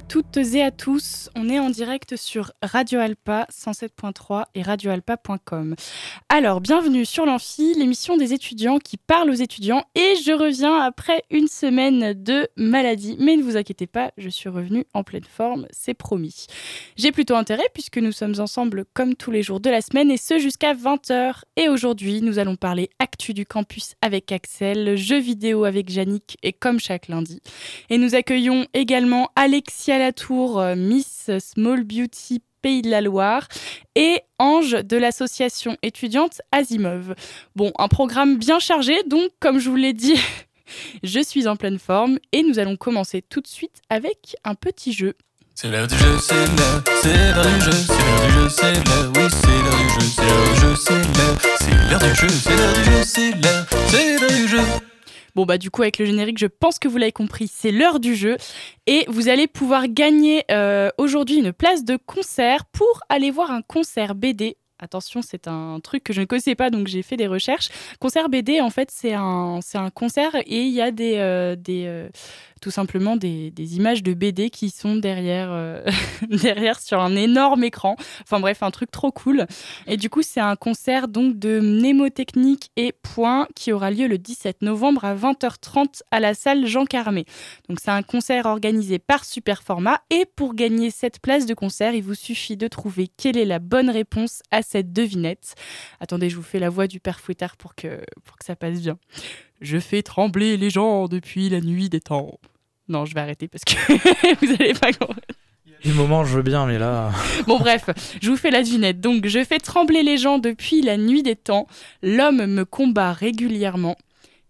Toutes et à tous, on est en direct sur Radio Alpa 107.3 et radioalpa.com. Alors, bienvenue sur l'Amphi, l'émission des étudiants qui parlent aux étudiants et je reviens après une semaine de maladie. Mais ne vous inquiétez pas, je suis revenue en pleine forme, c'est promis. J'ai plutôt intérêt puisque nous sommes ensemble comme tous les jours de la semaine et ce jusqu'à 20h. Et aujourd'hui, nous allons parler actu du campus avec Axel, jeux vidéo avec Yannick et comme chaque lundi. Et nous accueillons également Alexia Latour, euh, Miss Small Beauty Pays de la Loire, et Ange de l'association étudiante Asimov. Bon, un programme bien chargé, donc comme je vous l'ai dit, je suis en pleine forme et nous allons commencer tout de suite avec un petit jeu. C'est l'heure du jeu, c'est l'heure, c'est l'heure du jeu, c'est l'heure du jeu, c'est l'heure, oui, c'est l'heure du jeu, c'est l'heure du jeu, c'est l'heure, c'est l'heure du jeu, c'est l'heure du jeu, c'est l'heure, c'est l'heure du jeu. Bon bah du coup avec le générique, je pense que vous l'avez compris, c'est l'heure du jeu et vous allez pouvoir gagner euh, aujourd'hui une place de concert pour aller voir un concert BD. Attention, c'est un truc que je ne connaissais pas, donc j'ai fait des recherches. Concert BD, en fait, c'est un, c'est un concert et il y a des, euh, des, euh, tout simplement des, des, images de BD qui sont derrière, euh, derrière sur un énorme écran. Enfin bref, un truc trop cool. Et du coup, c'est un concert donc de mnémotechnique et point qui aura lieu le 17 novembre à 20h30 à la salle Jean Carmé. Donc c'est un concert organisé par Superformat et pour gagner cette place de concert, il vous suffit de trouver quelle est la bonne réponse à cette devinette. Attendez, je vous fais la voix du père Fouettard pour que, pour que ça passe bien. Je fais trembler les gens depuis la nuit des temps. Non, je vais arrêter parce que vous n'allez pas comprendre. Du moment, je veux bien, mais là. Bon, bref, je vous fais la devinette. Donc, je fais trembler les gens depuis la nuit des temps. L'homme me combat régulièrement.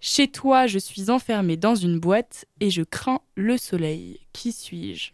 Chez toi, je suis enfermé dans une boîte et je crains le soleil. Qui suis-je?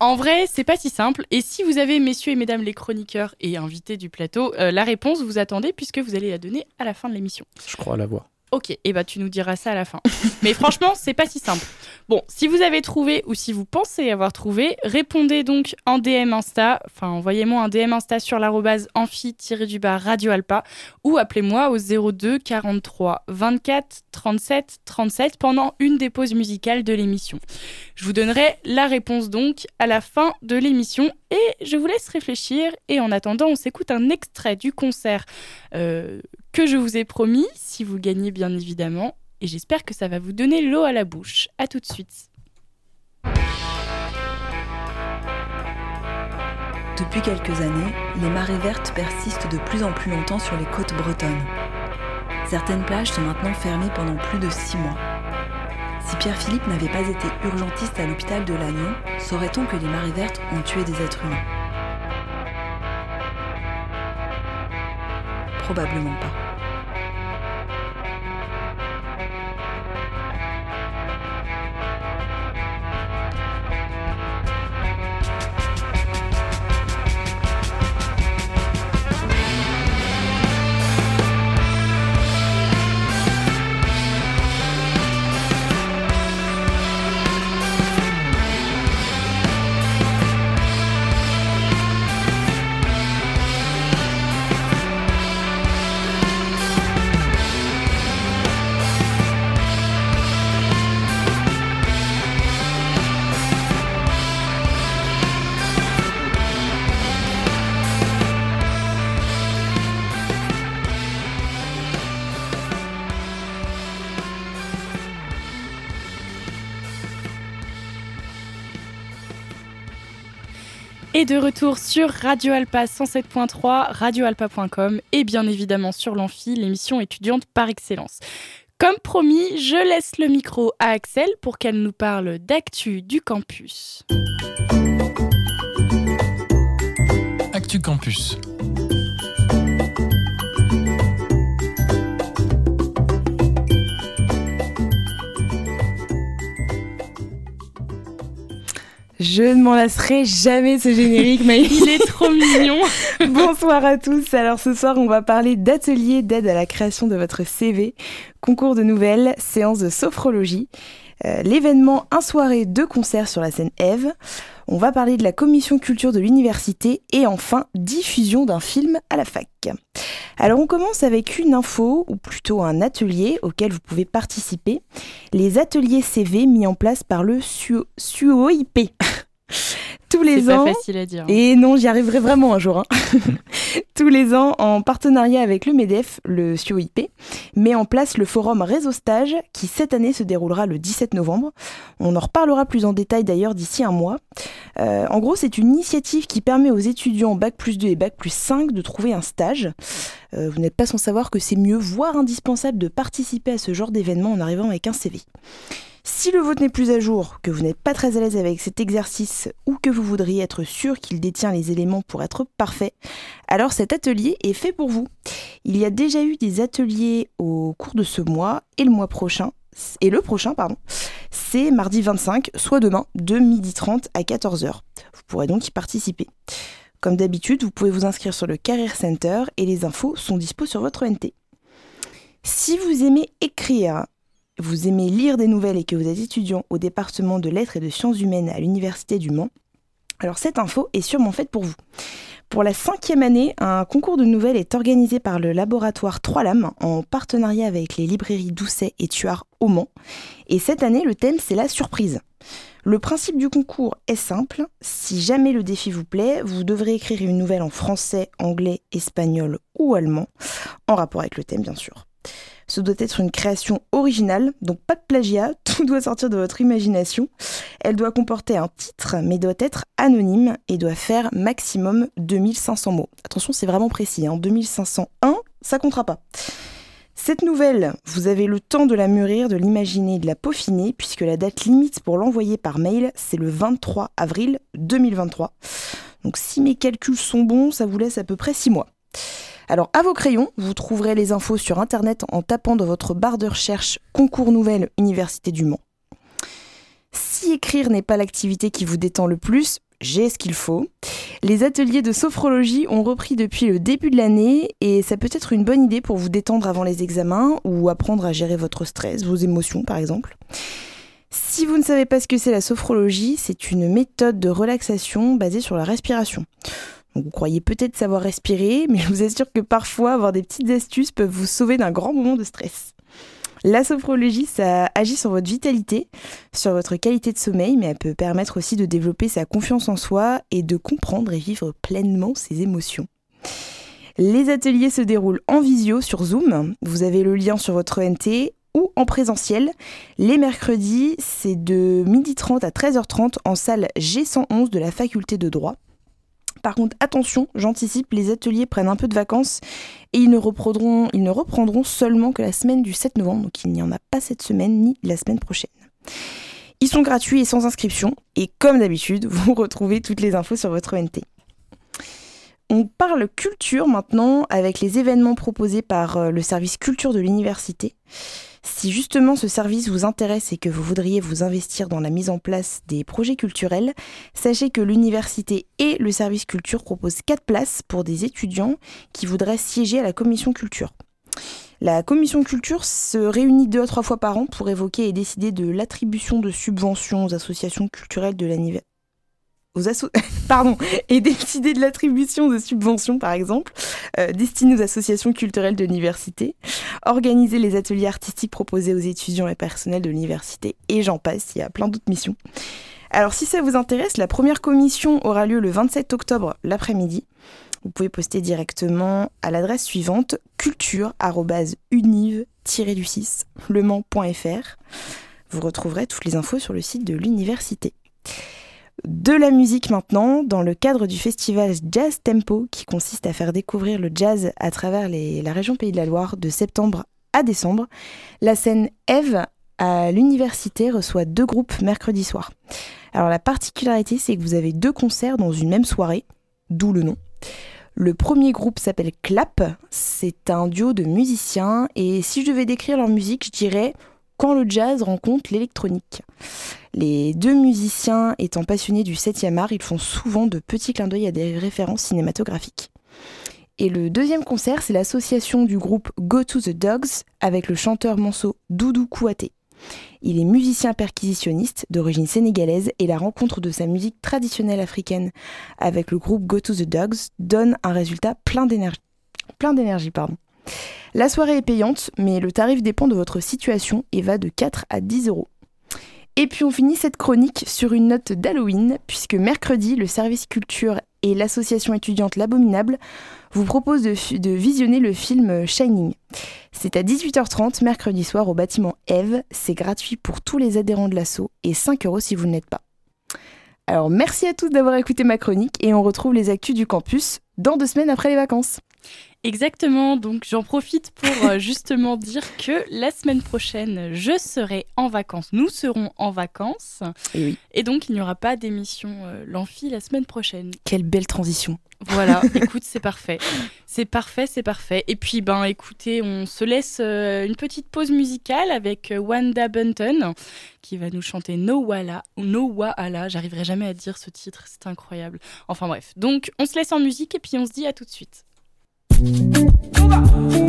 En vrai, c'est pas si simple. Et si vous avez, messieurs et mesdames les chroniqueurs et invités du plateau, euh, la réponse, vous attendez puisque vous allez la donner à la fin de l'émission. Je crois l'avoir. Ok, et bah tu nous diras ça à la fin. Mais franchement, c'est pas si simple. Bon, si vous avez trouvé ou si vous pensez avoir trouvé, répondez donc en DM Insta, enfin envoyez-moi un DM Insta sur l'arrobase amphi-du-bas Radio Alpa ou appelez-moi au 02 43 24 37 37 pendant une des pauses musicales de l'émission. Je vous donnerai la réponse donc à la fin de l'émission et je vous laisse réfléchir et en attendant, on s'écoute un extrait du concert euh, que je vous ai promis, si vous gagnez bien évidemment, et j'espère que ça va vous donner l'eau à la bouche. A tout de suite. Depuis quelques années, les marées vertes persistent de plus en plus longtemps sur les côtes bretonnes. Certaines plages sont maintenant fermées pendant plus de six mois. Si Pierre-Philippe n'avait pas été urgentiste à l'hôpital de Lannion, saurait-on que les marées vertes ont tué des êtres humains? Probablement pas. De retour sur Radio Alpa 107.3, radioalpa.com et bien évidemment sur l'Amphi, l'émission étudiante par excellence. Comme promis, je laisse le micro à Axel pour qu'elle nous parle d'actu du campus. Actu Campus. Je ne m'en lasserai jamais de ce générique, mais Il est trop mignon. Bonsoir à tous. Alors ce soir, on va parler d'atelier d'aide à la création de votre CV, concours de nouvelles, séance de sophrologie. Euh, L'événement Un soirée, deux concerts sur la scène Eve. On va parler de la commission culture de l'université et enfin diffusion d'un film à la fac. Alors on commence avec une info, ou plutôt un atelier auquel vous pouvez participer. Les ateliers CV mis en place par le SUO- SUOIP. Tous C'est les pas ans. facile à dire. Et non, j'y arriverai vraiment un jour. hein. Tous les ans, en partenariat avec le MEDEF, le SUOIP, met en place le forum Réseau Stage qui cette année se déroulera le 17 novembre. On en reparlera plus en détail d'ailleurs d'ici un mois. Euh, en gros, c'est une initiative qui permet aux étudiants Bac plus 2 et Bac plus 5 de trouver un stage. Euh, vous n'êtes pas sans savoir que c'est mieux, voire indispensable, de participer à ce genre d'événement en arrivant avec un CV. Si le vôtre n'est plus à jour, que vous n'êtes pas très à l'aise avec cet exercice ou que vous voudriez être sûr qu'il détient les éléments pour être parfait, alors cet atelier est fait pour vous. Il y a déjà eu des ateliers au cours de ce mois et le mois prochain, et le prochain, pardon, c'est mardi 25, soit demain, de 12h30 à 14h. Vous pourrez donc y participer. Comme d'habitude, vous pouvez vous inscrire sur le Career Center et les infos sont dispo sur votre NT. Si vous aimez écrire, vous aimez lire des nouvelles et que vous êtes étudiant au département de lettres et de sciences humaines à l'Université du Mans, alors cette info est sûrement faite pour vous. Pour la cinquième année, un concours de nouvelles est organisé par le laboratoire Trois Lames en partenariat avec les librairies Doucet et Tuard au Mans. Et cette année, le thème, c'est la surprise. Le principe du concours est simple. Si jamais le défi vous plaît, vous devrez écrire une nouvelle en français, anglais, espagnol ou allemand, en rapport avec le thème bien sûr. Ce doit être une création originale, donc pas de plagiat, tout doit sortir de votre imagination. Elle doit comporter un titre, mais doit être anonyme et doit faire maximum 2500 mots. Attention, c'est vraiment précis, hein, 2501, ça comptera pas. Cette nouvelle, vous avez le temps de la mûrir, de l'imaginer, de la peaufiner, puisque la date limite pour l'envoyer par mail, c'est le 23 avril 2023. Donc si mes calculs sont bons, ça vous laisse à peu près 6 mois. Alors, à vos crayons, vous trouverez les infos sur Internet en tapant dans votre barre de recherche Concours Nouvelles Université du Mans. Si écrire n'est pas l'activité qui vous détend le plus, j'ai ce qu'il faut. Les ateliers de sophrologie ont repris depuis le début de l'année et ça peut être une bonne idée pour vous détendre avant les examens ou apprendre à gérer votre stress, vos émotions par exemple. Si vous ne savez pas ce que c'est la sophrologie, c'est une méthode de relaxation basée sur la respiration. Vous croyez peut-être savoir respirer, mais je vous assure que parfois avoir des petites astuces peuvent vous sauver d'un grand moment de stress. La sophrologie, ça agit sur votre vitalité, sur votre qualité de sommeil, mais elle peut permettre aussi de développer sa confiance en soi et de comprendre et vivre pleinement ses émotions. Les ateliers se déroulent en visio sur Zoom. Vous avez le lien sur votre NT ou en présentiel. Les mercredis, c'est de 12h30 à 13h30 en salle G111 de la faculté de droit. Par contre, attention, j'anticipe, les ateliers prennent un peu de vacances et ils ne, reprendront, seulement que la semaine du 7 novembre, donc il n'y en a pas cette semaine ni la semaine prochaine. Ils sont gratuits et sans inscription, et comme d'habitude, vous retrouvez toutes les infos sur votre NT. On parle culture maintenant avec les événements proposés par euh, le service culture de l'université. Si justement ce service vous intéresse et que vous voudriez vous investir dans la mise en place des projets culturels, sachez que l'université et le service culture proposent 4 places pour des étudiants qui voudraient siéger à la commission culture. La commission culture se réunit deux à trois fois par an pour évoquer et décider de l'attribution de subventions aux associations culturelles de. Aux Pardon, et décider de l'attribution de subventions, par exemple, euh, destinées aux associations culturelles de l'université, organiser les ateliers artistiques proposés aux étudiants et personnels de l'université, et j'en passe, il y a plein d'autres missions. Alors si ça vous intéresse, la première commission aura lieu le 27 octobre l'après-midi. Vous pouvez poster directement à l'adresse suivante culture-univ-du6 lemans.fr. Vous retrouverez toutes les infos sur le site de l'université. De la musique maintenant, dans le cadre du festival Jazz Tempo, qui consiste à faire découvrir le jazz à travers la région Pays de la Loire de septembre à décembre, la scène Eve à l'université reçoit deux groupes mercredi soir. Alors la particularité, c'est que vous avez deux concerts dans une même soirée, d'où le nom. Le premier groupe s'appelle Clap, c'est un duo de musiciens, et si je devais décrire leur musique, je dirais quand le jazz rencontre l'électronique. Les deux musiciens étant passionnés du 7e art, ils font souvent de petits clins d'œil à des références cinématographiques. Et le deuxième concert, c'est l'association du groupe Go to the Dogs avec le chanteur manceau Doudou Kouaté. Il est musicien perquisitionniste d'origine sénégalaise et la rencontre de sa musique traditionnelle africaine avec le groupe Go to the Dogs donne un résultat plein d'énergie. La soirée est payante, mais le tarif dépend de votre situation et va de 4 à 10 euros. Et puis on finit cette chronique sur une note d'Halloween, puisque mercredi, le service culture et l'association étudiante L'Abominable vous proposent de, visionner le film Shining. C'est à 18h30 mercredi soir au bâtiment Eve. C'est gratuit pour tous les adhérents de l'asso et 5 euros si vous ne l'êtes pas. Alors merci à tous d'avoir écouté ma chronique et on retrouve les actus du campus dans deux semaines après les vacances. Exactement, donc j'en profite pour euh, justement dire que la semaine prochaine, je serai en vacances, nous serons en vacances, Et oui, et donc il n'y aura pas d'émission euh, L'Amphi la semaine prochaine. quelle belle transition. Voilà, écoute, c'est parfait. C'est parfait, c'est parfait. Et puis, ben écoutez, on se laisse euh, une petite pause musicale avec euh, Wanda Bunton qui va nous chanter No Wala, ou No Waala. J'arriverai jamais à dire ce titre, c'est incroyable. Enfin bref, donc on se laisse en musique et puis on se dit à tout de suite. Cuba.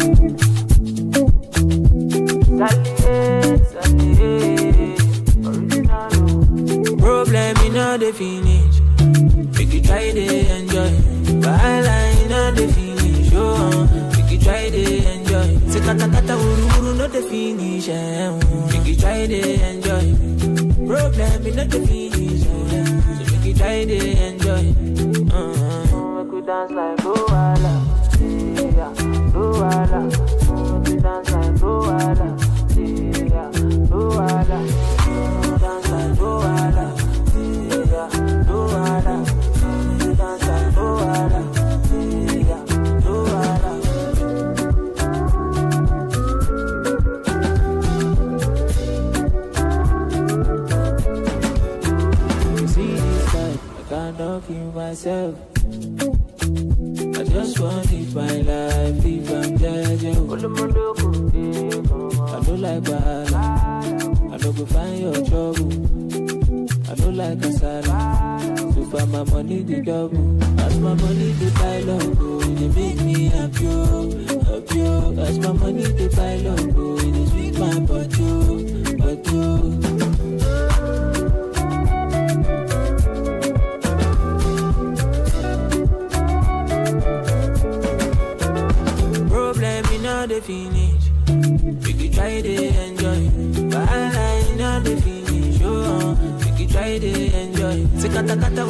katakata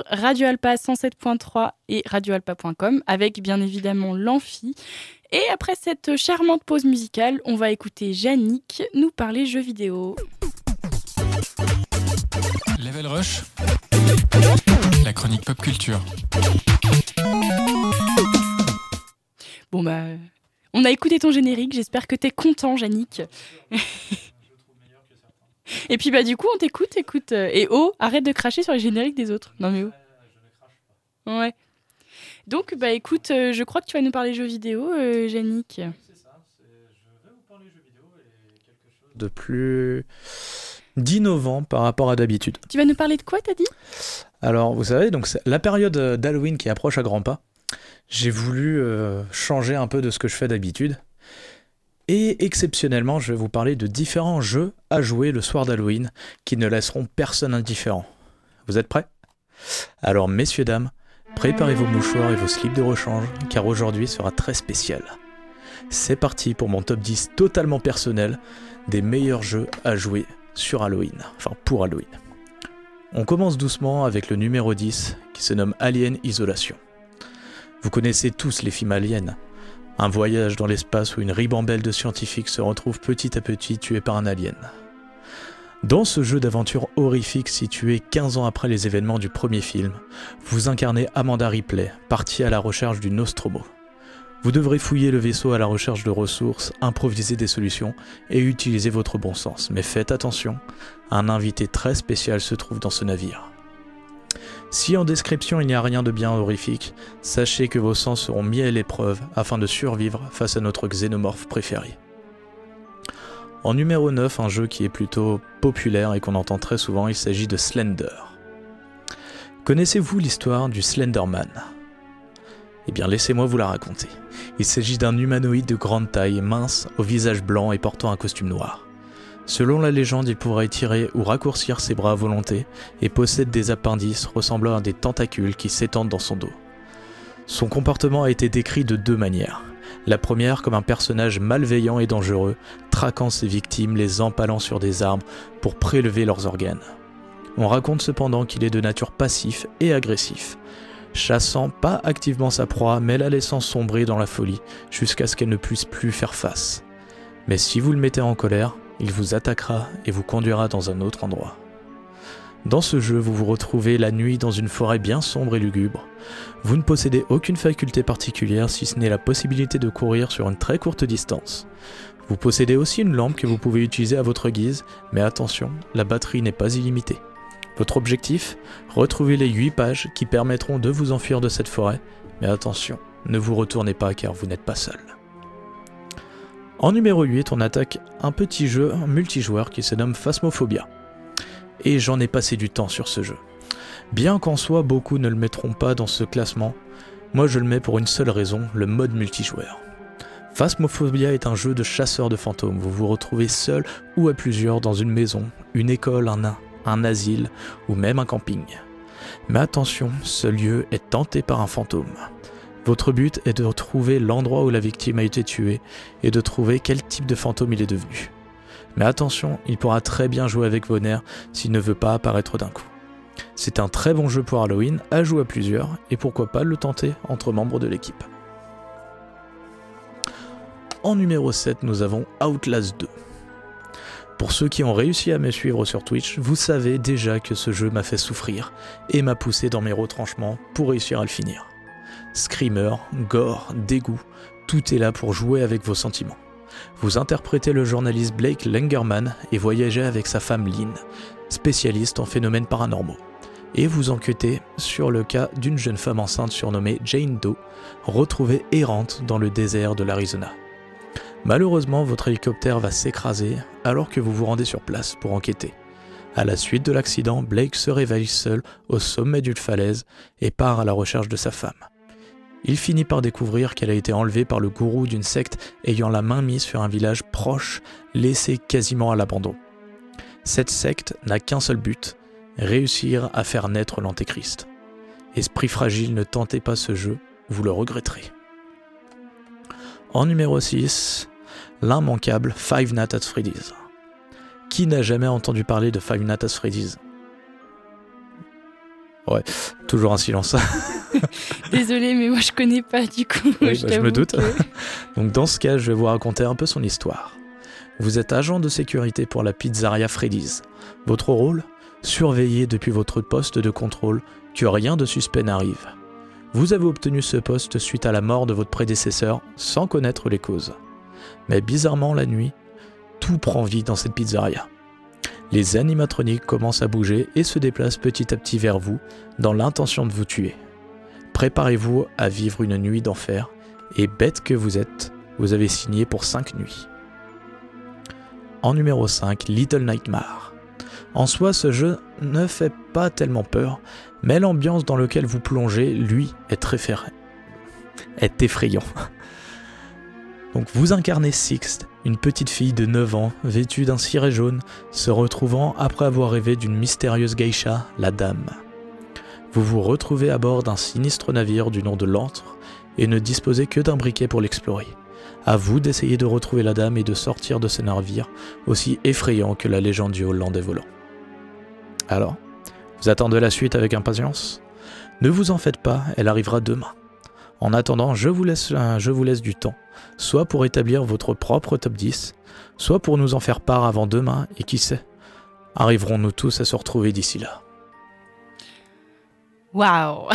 sur Radio Alpa 107.3 et radioalpa.com avec bien évidemment l'Amphi. Et après cette charmante pause musicale, on va écouter Yannick nous parler jeux vidéo. Level Rush, la chronique pop culture. Bon bah, on a écouté ton générique, j'espère que t'es content Yannick. Et puis bah du coup on t'écoute, écoute. euh, Et oh, arrête de cracher sur les génériques des autres. Non mais oh. Ouais. Donc bah écoute, euh, je crois que tu vas nous parler jeux vidéo, euh, Yannick. De plus d'innovant par rapport à d'habitude. Tu vas nous parler de quoi t'as dit? Alors, vous savez, donc c'est la période euh, d'Halloween qui approche à grands pas. J'ai voulu euh, changer un peu de ce que je fais d'habitude. Et exceptionnellement, je vais vous parler de différents jeux à jouer le soir d'Halloween qui ne laisseront personne indifférent. Vous êtes prêts? Alors, messieurs, dames, préparez vos mouchoirs et vos slips de rechange, car aujourd'hui sera très spécial. C'est parti pour mon top 10 totalement personnel des meilleurs jeux à jouer sur Halloween, enfin pour Halloween. On commence doucement avec le numéro 10 qui se nomme Alien Isolation. Vous connaissez tous les films Alien, Un voyage dans l'espace où une ribambelle de scientifiques se retrouve petit à petit tués par un alien. Dans ce jeu d'aventure horrifique situé 15 ans après les événements du premier film, vous incarnez Amanda Ripley, partie à la recherche du Nostromo. Vous devrez fouiller le vaisseau à la recherche de ressources, improviser des solutions et utiliser votre bon sens. Mais faites attention, un invité très spécial se trouve dans ce navire. Si en description il n'y a rien de bien horrifique, sachez que vos sens seront mis à l'épreuve afin de survivre face à notre xénomorphe préféré. En numéro 9, un jeu qui est plutôt populaire et qu'on entend très souvent, il s'agit de Slender. Connaissez-vous l'histoire du Slenderman? Eh bien laissez-moi vous la raconter. Il s'agit d'un humanoïde de grande taille, mince, au visage blanc et portant un costume noir. Selon la légende, il pourrait étirer ou raccourcir ses bras à volonté et possède des appendices ressemblant à des tentacules qui s'étendent dans son dos. Son comportement a été décrit de deux manières. La première comme un personnage malveillant et dangereux, traquant ses victimes, les empalant sur des arbres pour prélever leurs organes. On raconte cependant qu'il est de nature passif et agressif, chassant pas activement sa proie mais la laissant sombrer dans la folie jusqu'à ce qu'elle ne puisse plus faire face. Mais si vous le mettez en colère, il vous attaquera et vous conduira dans un autre endroit. Dans ce jeu, vous vous retrouvez la nuit dans une forêt bien sombre et lugubre. Vous ne possédez aucune faculté particulière si ce n'est la possibilité de courir sur une très courte distance. Vous possédez aussi une lampe que vous pouvez utiliser à votre guise, mais attention, la batterie n'est pas illimitée. Votre objectif Retrouver les 8 pages qui permettront de vous enfuir de cette forêt, mais attention, ne vous retournez pas car vous n'êtes pas seul. En numéro 8, on attaque un petit jeu multijoueur qui se nomme Phasmophobia et j'en ai passé du temps sur ce jeu. Bien qu'en soi beaucoup ne le mettront pas dans ce classement, moi je le mets pour une seule raison, le mode multijoueur. Phasmophobia est un jeu de chasseur de fantômes. Vous vous retrouvez seul ou à plusieurs dans une maison, une école, un, un asile ou même un camping. Mais attention, ce lieu est tenté par un fantôme. Votre but est de trouver l'endroit où la victime a été tuée et de trouver quel type de fantôme il est devenu. Mais attention, il pourra très bien jouer avec vos nerfs s'il ne veut pas apparaître d'un coup. C'est un très bon jeu pour Halloween, à jouer à plusieurs, et pourquoi pas le tenter entre membres de l'équipe. En numéro 7, nous avons Outlast 2. Pour ceux qui ont réussi à me suivre sur Twitch, vous savez déjà que ce jeu m'a fait souffrir et m'a poussé dans mes retranchements pour réussir à le finir. Screamer, gore, dégoût, tout est là pour jouer avec vos sentiments. Vous interprétez le journaliste Blake Langerman et voyagez avec sa femme Lynn, spécialiste en phénomènes paranormaux. Et vous enquêtez sur le cas d'une jeune femme enceinte surnommée Jane Doe, retrouvée errante dans le désert de l'Arizona. Malheureusement, votre hélicoptère va s'écraser alors que vous vous rendez sur place pour enquêter. À la suite de l'accident, Blake se réveille seul au sommet d'une falaise et part à la recherche de sa femme. Il finit par découvrir qu'elle a été enlevée par le gourou d'une secte ayant la main mise sur un village proche, laissé quasiment à l'abandon. Cette secte n'a qu'un seul but, réussir à faire naître l'Antéchrist. Esprit fragile, ne tentez pas ce jeu, vous le regretterez. En numéro 6, l'immanquable Five Nights at Freddy's. Qui n'a jamais entendu parler de Five Nights at Freddy's? Ouais, toujours un silence. Désolée, mais moi je connais pas du coup. Oui, je bah, je me doute. que- Donc dans ce cas, je vais vous raconter un peu son histoire. Vous êtes agent de sécurité pour la pizzeria Freddy's. Votre rôle Surveiller depuis votre poste de contrôle que rien de suspect n'arrive. Vous avez obtenu ce poste suite à la mort de votre prédécesseur sans connaître les causes. Mais bizarrement la nuit, tout prend vie dans cette pizzeria. Les animatroniques commencent à bouger et se déplacent petit à petit vers vous dans l'intention de vous tuer. Préparez-vous à vivre une nuit d'enfer et bête que vous êtes, vous avez signé pour 5 nuits. En numéro 5, Little Nightmare. En soi, ce jeu ne fait pas tellement peur, mais l'ambiance dans laquelle vous plongez, lui, est très est effrayant. Donc vous incarnez Sixte, une petite fille de 9 ans, vêtue d'un ciré jaune, se retrouvant après avoir rêvé d'une mystérieuse geisha, la Dame. Vous vous retrouvez à bord d'un sinistre navire du nom de l'Antre et ne disposez que d'un briquet pour l'explorer. À vous d'essayer de retrouver la dame et de sortir de ce navire aussi effrayant que la légende du Hollandais volant. Alors, vous attendez la suite avec impatience? Ne vous en faites pas, elle arrivera demain. En attendant, je vous laisse, je vous laisse du temps, soit pour établir votre propre top 10, soit pour nous en faire part avant demain, et qui sait, arriverons-nous tous à se retrouver d'ici là? Waouh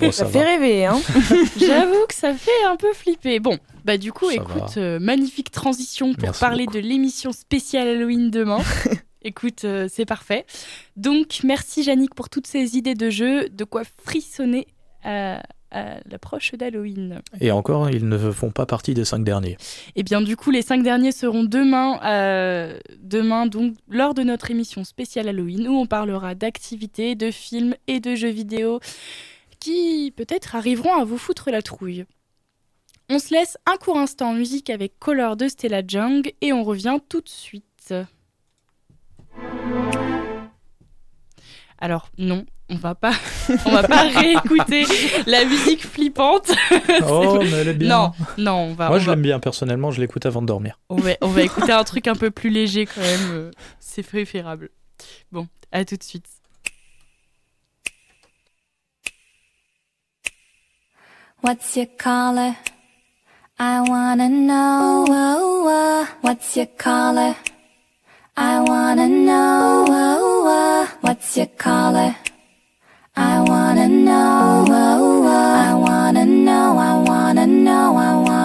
Bon, Ça ça fait rêver, hein J'avoue que ça fait un peu flipper. Bon, bah du coup, Ça écoute, euh, magnifique transition pour Merci parler beaucoup. de l'émission spéciale Halloween demain. écoute, euh, c'est parfait. Donc, merci Yannick pour toutes ces idées de jeu, de quoi frissonner à, à l'approche d'Halloween. Et encore, ils ne font pas partie des cinq derniers. Et bien du coup, les cinq derniers seront demain, euh, demain donc lors de notre émission spéciale Halloween où on parlera d'activités, de films et de jeux vidéo qui peut-être arriveront à vous foutre la trouille. On se laisse un court instant en musique avec Color de Stella Jung et on revient tout de suite. Alors non, on va pas, on va pas réécouter la musique flippante. Oh, mais elle est bien. Non, non, on va. Moi, on je va- l'aime bien, personnellement, je l'écoute avant de dormir. on va, on va écouter un truc un peu plus léger quand même. euh, C'est préférable. Bon, à tout de suite. What's your color? I wanna know. Oh, oh. What's your color? I wanna know. Oh, oh. What's your color? I wanna know. Oh, oh, oh. I wanna know. I wanna know. I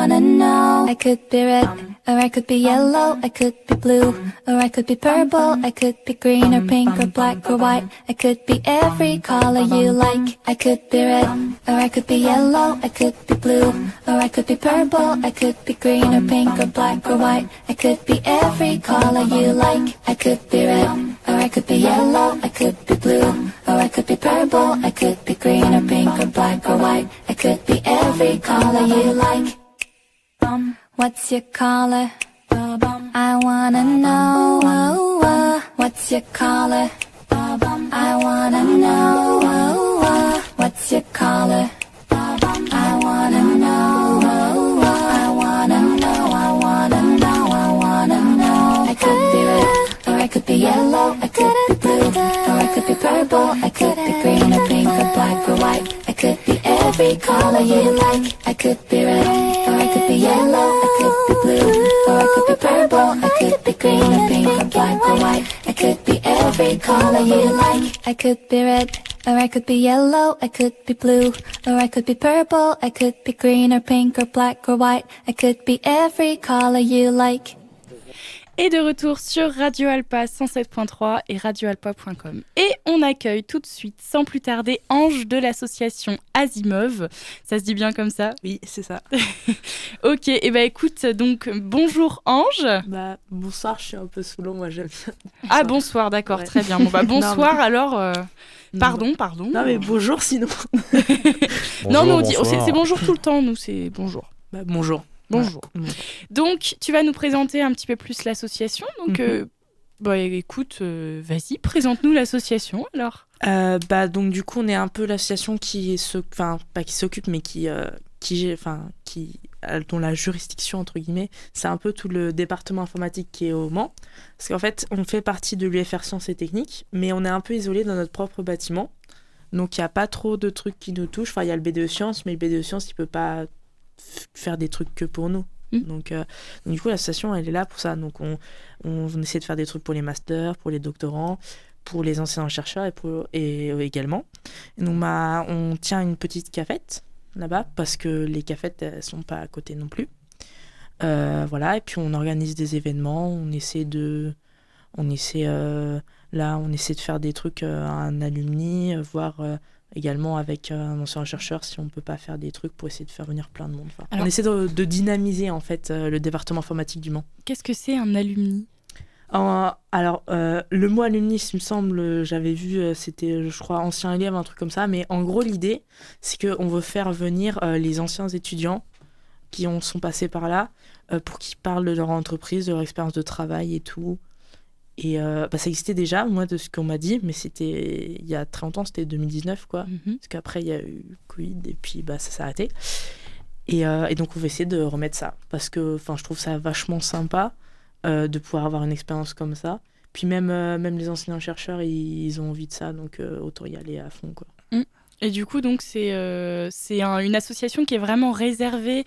wanna know. I could be red. Or I could be yellow, I could be blue, or I could be purple, I could be green or pink or black or white. I could be every color you like. I could be red, or I could be yellow, I could be blue, or I could be purple, I could be green or pink or black or white. I could be every color you like. I could be red, or I could be yellow, I could be blue, or I could be purple, I could be green or pink or black or white. I could be every color you like. What's your color? I wanna know. oh, oh. What's your color? I wanna know. oh, oh. What's your color? I wanna know. oh, oh. I wanna know. I wanna know. I wanna know. I could be red, or I could be yellow. I could be blue, or I could be purple. I could be green or pink or black or white. I could be every color you like. I could be red, white. I could be every color you like. I could be red, or I could be yellow. I could be blue, or I could be purple. I could be green or pink or black or white. I could be every color you like. Et de retour sur Radio Alpa 107.3 et radioalpa.com. Et on accueille tout de suite, sans plus tarder, Ange de l'association Asimov. Ça se dit bien comme ça? Oui, c'est ça. Ok, et bah écoute, donc bonjour Ange. Bah, bonsoir, je suis un peu sous l'eau, moi j'aime bien. Ah bonsoir, d'accord, Ouais. très bien. Bon bah Non, bonsoir alors. euh, mais- Pardon, pardon. Non, mais bonjour sinon. non, non, Bonjour, on dit- c'est bonjour tout le temps, nous, c'est bonjour. Bah, bonjour. Bonjour. Donc, tu vas nous présenter un petit peu plus l'association. Donc, Mhm. euh, bah écoute, euh, vas-y, présente-nous l'association alors. Euh, bah, donc, du coup, on est un peu l'association qui. Enfin, pas qui s'occupe, mais qui. qui enfin, qui dont la juridiction entre guillemets c'est un peu tout le département informatique qui est au Mans parce qu'en fait on fait partie de l'UFR Sciences et Techniques mais on est un peu isolé dans notre propre bâtiment donc il n'y a pas trop de trucs qui nous touchent enfin il y a le BDE Sciences mais le BDE Sciences il peut pas faire des trucs que pour nous. Mm. donc, euh, donc, du coup l'association elle est là pour ça. Donc on, on, on essaie de faire des trucs pour les masters pour les doctorants pour les enseignants chercheurs et, pour, et euh, également. Et donc bah, on tient une petite cafette là-bas parce que les cafettes elles sont pas à côté non plus. Euh, voilà. Et puis on organise des événements. On essaie de on essaie là on essaie de faire des trucs à un alumni voir également avec euh, un ancien chercheur si on peut pas faire des trucs pour essayer de faire venir plein de monde Enfin, Alors- on essaie de, de dynamiser en fait euh, le département informatique du Mans Qu'est-ce que c'est un alumni? Alors, euh, le mot alumni, il me semble, j'avais vu, c'était, je crois, ancien élève, un truc comme ça. Mais en gros, l'idée, c'est qu'on veut faire venir euh, les anciens étudiants qui ont, sont passés par là pour qu'ils parlent de leur entreprise, de leur expérience de travail et tout. Et euh, bah, ça existait déjà, moi, de ce qu'on m'a dit, mais c'était il y a très longtemps, c'était 2019, quoi. Mhm. Parce qu'après, il y a eu Covid et puis bah, ça s'est arrêté. Et, euh, et donc, on va essayer de remettre ça. Parce que enfin, je trouve ça vachement sympa euh, de pouvoir avoir une expérience comme ça. Puis même, même les enseignants-chercheurs, ils, ils ont envie de ça, donc autant y aller à fond. Quoi. Et du coup, donc, c'est euh, une association qui est vraiment réservée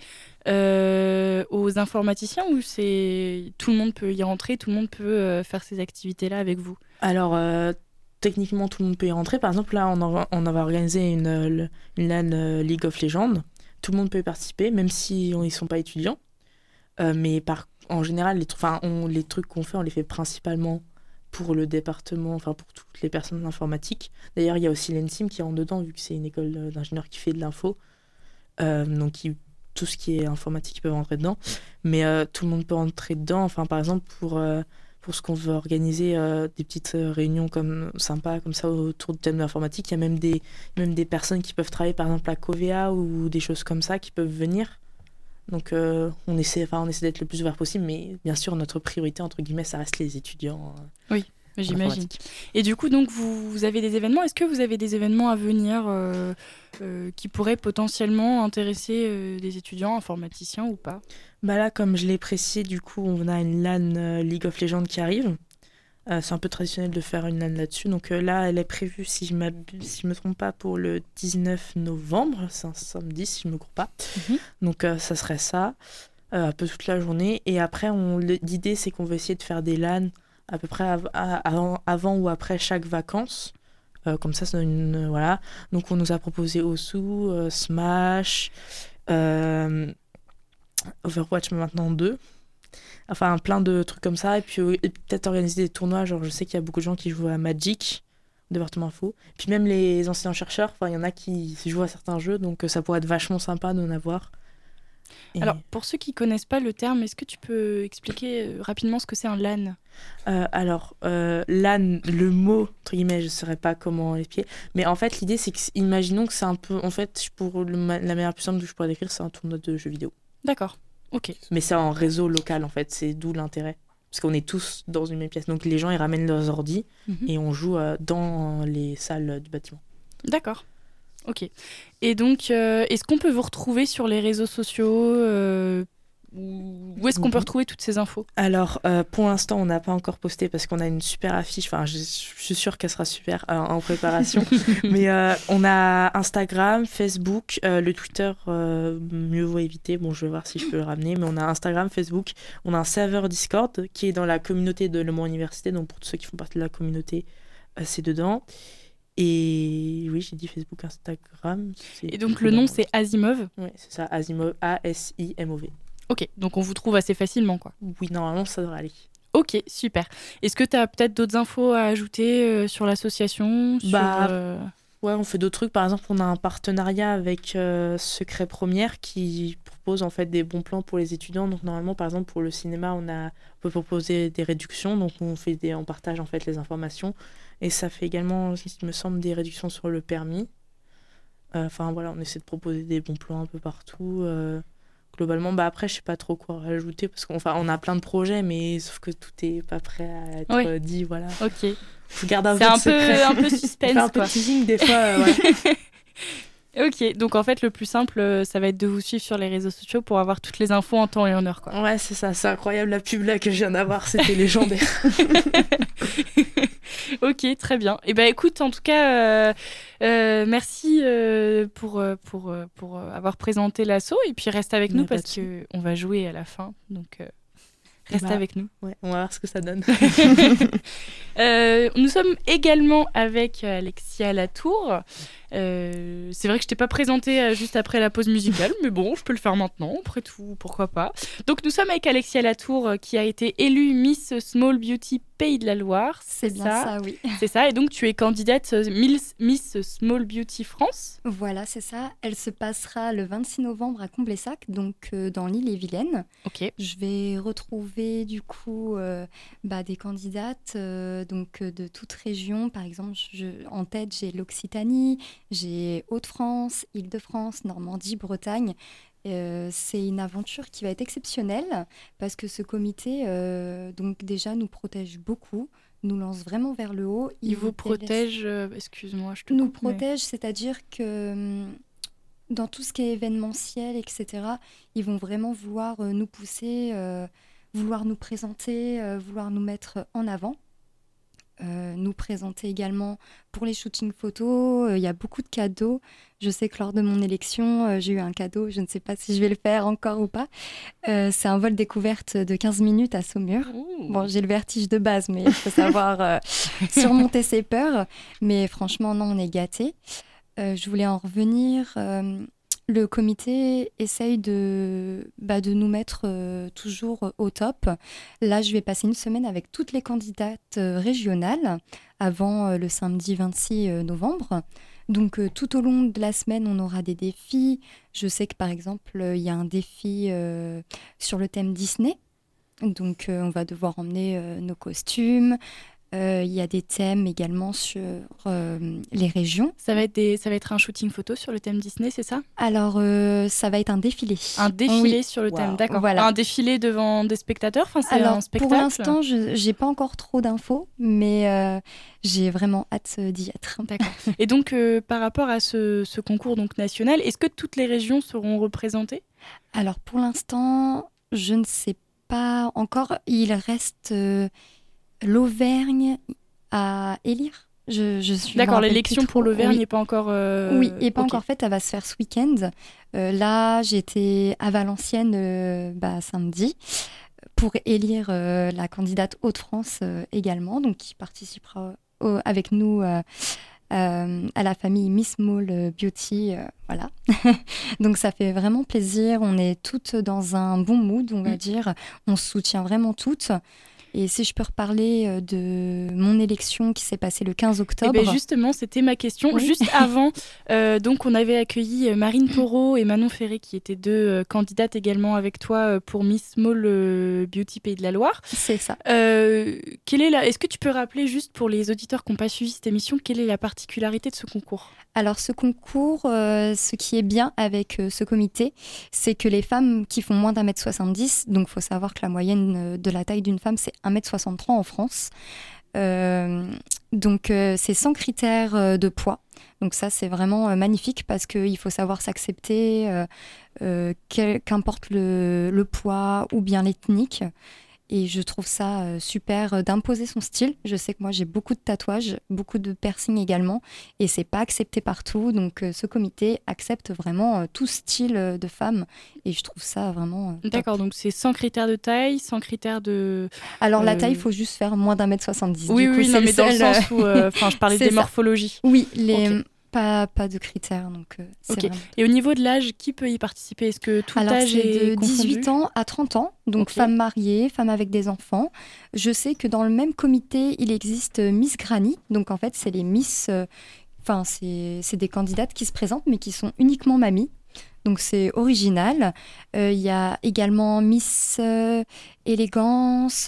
euh, aux informaticiens ou c'est tout le monde peut y rentrer, tout le monde peut euh, faire ces activités-là avec vous? Alors, euh, techniquement, tout le monde peut y rentrer. Par exemple, là, on, on avait organisé une, une LAN League of Legends. Tout le monde peut y participer, même si on- ils ne sont pas étudiants. Mais en général, les, les trucs qu'on fait, on les fait principalement pour le département, enfin pour toutes les personnes informatiques. D'ailleurs, il y a aussi l'ENSIM qui rentre dedans, vu que c'est une école euh, d'ingénieurs qui fait de l'info. Euh, donc, tout ce qui est informatique, peuvent rentrer dedans. Mais euh, tout le monde peut rentrer dedans. Enfin, par exemple, pour, pour ce qu'on veut organiser, des petites réunions comme, sympas, comme ça, autour du thème de l'informatique, il y a même des, même des personnes qui peuvent travailler, par exemple, à Covea ou des choses comme ça, qui peuvent venir. Donc, euh, on essaie, enfin, on essaie d'être le plus ouvert possible, mais bien sûr, notre priorité, entre guillemets, ça reste les étudiants. euh, en J'imagine. Et du coup, donc, vous, vous avez des événements. Est-ce que vous avez des événements à venir euh, qui pourraient potentiellement intéresser des étudiants informaticiens ou pas? Bah là, comme je l'ai précisé, du coup, on a une LAN League of Legends qui arrive. Euh, c'est un peu traditionnel de faire une LAN là-dessus. Donc euh, là, elle est prévue, si je ne si me trompe pas, pour le 19 novembre. C'est un samedi, si je ne me trompe pas. Mhm. Donc euh, ça serait ça, un peu toute la journée. Et après, l'idée, c'est qu'on veut essayer de faire des LAN à peu près av- avant, avant ou après chaque vacances. Euh, comme ça, donne une, voilà. Donc on nous a proposé Osu, euh, Smash, Overwatch, mais maintenant deux. Enfin, plein de trucs comme ça. Et puis euh, et peut-être organiser des tournois. Genre, je sais qu'il y a beaucoup de gens qui jouent à Magic, au département info. Puis même les anciens chercheurs, enfin, il y en a qui jouent à certains jeux. Donc euh, ça pourrait être vachement sympa d'en avoir. Et, Alors, pour ceux qui connaissent pas le terme, est-ce que tu peux expliquer euh, rapidement ce que c'est un LAN? Euh, alors, euh, LAN, le mot, entre guillemets, je ne saurais pas comment l'expliquer. Mais en fait, l'idée, c'est que, imaginons que c'est un peu. En fait, pour le la manière plus simple que je pourrais décrire, c'est un tournoi de jeux vidéo. D'accord. Ok. Mais c'est en réseau local, en fait. C'est d'où l'intérêt. Parce qu'on est tous dans une même pièce. Donc les gens, ils ramènent leurs ordi Mhm. et on joue euh, dans les salles du bâtiment. D'accord. Ok. Et donc, euh, est-ce qu'on peut vous retrouver sur les réseaux sociaux euh, Où est-ce qu'on peut Mhm. retrouver toutes ces infos? Alors, euh, pour l'instant, on n'a pas encore posté parce qu'on a une super affiche. Enfin, je, je suis sûre qu'elle sera super euh, en préparation. Mais euh, on a Instagram, Facebook, euh, le Twitter, mieux vaut éviter. Bon, je vais voir si je peux le ramener. Mais on a Instagram, Facebook. On a un serveur Discord qui est dans la communauté de Le Mans Université. Donc, pour tous ceux qui font partie de la communauté, c'est dedans. Et oui, j'ai dit Facebook, Instagram. Et donc, le nom, c'est Asimov. Ouais, c'est ça, Asimov, A-S-I-M-O-V. Ok. Donc, on vous trouve assez facilement, quoi. Oui, normalement, ça devrait aller. Ok, super. Est-ce que tu as peut-être d'autres infos à ajouter euh, sur l'association sur, Bah, euh, Ouais, on fait d'autres trucs. Par exemple, on a un partenariat avec euh, Secret Première qui propose en fait des bons plans pour les étudiants. Donc normalement, par exemple, pour le cinéma, on, a, on peut proposer des réductions. Donc on fait des, on partage en fait les informations et ça fait également, il me semble, des réductions sur le permis. Enfin voilà, on essaie de proposer des bons plans un peu partout. Globalement, bah après, je sais pas trop quoi rajouter parce qu'on enfin, on a plein de projets, mais sauf que tout est pas prêt à être Oui. euh, dit. Voilà, Ok. garde un C'est peu un peu, un peu suspense, un peu quoi. teasing des fois. euh. Ok, donc en fait, le plus simple, euh, ça va être de vous suivre sur les réseaux sociaux pour avoir toutes les infos en temps et en heure, quoi. Ouais, c'est ça, c'est incroyable la pub là que je viens d'avoir, c'était légendaire. ok, très bien. Et ben écoute, en tout cas, euh, euh, merci euh, pour, pour, pour avoir présenté l'assaut et puis reste avec Mais nous parce de que on va jouer à la fin, donc euh, reste Bah. avec nous. Ouais, on va voir ce que ça donne. Euh, nous sommes également avec euh, Alexia Latour. Euh, c'est vrai que je t'ai pas présenté juste après la pause musicale, mais bon, je peux le faire maintenant. Après tout, pourquoi pas. Donc nous sommes avec Alexia Latour qui a été élue Miss Small Beauty Pays de la Loire. C'est bien ça, oui. C'est ça. Et donc tu es candidate euh, Miss, Small Beauty France. Voilà, c'est ça. Elle se passera le 26 novembre à Comblessac, donc euh, dans l'île-et-Vilaine. Ok. Je vais retrouver du coup euh, bah, des candidates euh, donc de toute région. Par exemple, je- en tête j'ai l'Occitanie, j'ai Hauts-de-France, Île-de-France, Normandie, Bretagne. Euh, c'est une aventure qui va être exceptionnelle parce que ce comité euh, donc déjà nous protège beaucoup, nous lance vraiment vers le haut. Il vous protège. euh, Excuse-moi, je te nous coupe, mais- protège, c'est-à-dire que hum, dans tout ce qui est événementiel, etc., ils vont vraiment vouloir nous pousser, euh, vouloir nous présenter, vouloir nous mettre en avant. Euh, nous présenter également pour les shootings photos. Euh, Il y a beaucoup de cadeaux. Je sais que lors de mon élection, euh, j'ai eu un cadeau. Je ne sais pas si je vais le faire encore ou pas. C'est un vol découverte de 15 minutes à Saumur. Bon, j'ai le vertige de base, mais il faut savoir surmonter ses peurs. Mais franchement, non, on est gâtés. Je voulais en revenir. Le comité essaye de, bah, de nous mettre euh, toujours au top. Là, je vais passer une semaine avec toutes les candidates euh, régionales avant euh, le samedi 26 euh, novembre. Donc tout au long de la semaine, on aura des défis. Je sais que par exemple, il y a un défi sur le thème Disney. Donc on va devoir emmener nos costumes. Euh, Il y a des thèmes également sur euh, les régions. Ça va, être des, ça va être un shooting photo sur le thème Disney, c'est ça? Alors, euh, ça va être un défilé. Un défilé Oui. sur le thème, d'accord. Voilà. Un défilé devant des spectateurs enfin, c'est Alors, un spectacle pour l'instant, je n'ai pas encore trop d'infos, mais euh, j'ai vraiment hâte d'y être. D'accord. Et donc, euh, par rapport à ce, ce concours donc, national, est-ce que toutes les régions seront représentées? Alors, pour l'instant, je ne sais pas encore. Il reste euh, l'Auvergne à élire. Je, je suis. D'accord, l'élection pour l'Auvergne Oui. n'est pas encore. euh, Oui, et pas encore faite, elle va se faire ce week-end. Euh, là, j'étais à Valenciennes euh, bah, samedi pour élire euh, la candidate Hauts-de-France euh, également, donc qui participera au- avec nous euh, à la famille Miss Mall Beauty. euh, voilà. donc ça fait vraiment plaisir. On est toutes dans un bon mood, on va Mm. dire. On se soutient vraiment toutes. Et si je peux reparler euh, de mon élection qui s'est passée le 15 Eh octobre. ben, justement, c'était ma question. Oui. Juste avant, euh, donc on avait accueilli euh, Marine Porot et Manon Ferré, qui étaient deux candidates également avec toi pour Miss Mall euh, Beauty Pays de la Loire. C'est ça. Euh, quelle est la... Est-ce que tu peux rappeler juste pour les auditeurs qui n'ont pas suivi cette émission, quelle est la particularité de ce concours? Alors ce concours, euh, ce qui est bien avec ce comité, c'est que les femmes qui font moins d'un mètre 70, donc il faut savoir que la moyenne de la taille d'une femme c'est 1m63 en France, Euh, donc euh, c'est sans critères euh, de poids. Donc ça c'est vraiment magnifique parce qu'il faut savoir s'accepter, qu'importe le poids ou bien l'ethnique. Et je trouve ça euh, super euh, d'imposer son style. Je sais que moi j'ai beaucoup de tatouages, beaucoup de piercings également et c'est pas accepté partout. Donc euh, ce comité accepte vraiment tout style de femme et je trouve ça vraiment. D'accord, donc c'est sans critère de taille, sans critère de. Alors la taille, il faut juste faire moins d'un mètre 70. Oui, Du oui, non, mais dans le sens où. euh, Enfin, je parlais des ça. morphologies. Oui, les. Pas pas de critères donc euh, c'est Ok. vraiment- Et au niveau de l'âge, qui peut y participer? Est-ce que tout Alors, âge c'est est de confondu? 18 ans à 30 ans, donc Ok. femmes mariées, femmes avec des enfants. Je sais que dans le même comité, il existe euh, Miss Granny, donc en fait, c'est les Miss. euh, Enfin, c'est c'est des candidates qui se présentent, mais qui sont uniquement mamies. Donc, c'est original. Euh, Il y a également Miss Élégance.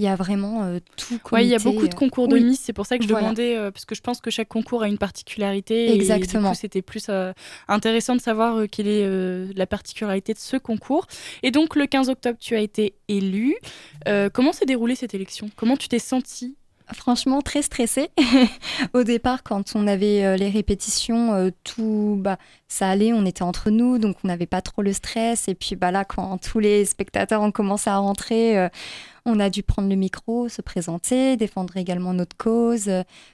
Euh, Il y a vraiment euh, tout. Ouais, il y a beaucoup de euh, concours de oui. Miss, c'est pour ça que je Voilà. demandais, euh, parce que je pense que chaque concours a une particularité. Et Exactement. du coup, c'était plus euh, intéressant de savoir quelle est la particularité de ce concours. Et donc, le 15 octobre, tu as été élu. Euh, comment s'est déroulée cette élection? Comment tu t'es sentie? Franchement, très stressée. Au départ, quand on avait les répétitions, tout, bah, ça allait, on était entre nous, donc on n'avait pas trop le stress. Et puis bah, là, quand tous les spectateurs ont commencé à rentrer, on a dû prendre le micro, se présenter, défendre également notre cause.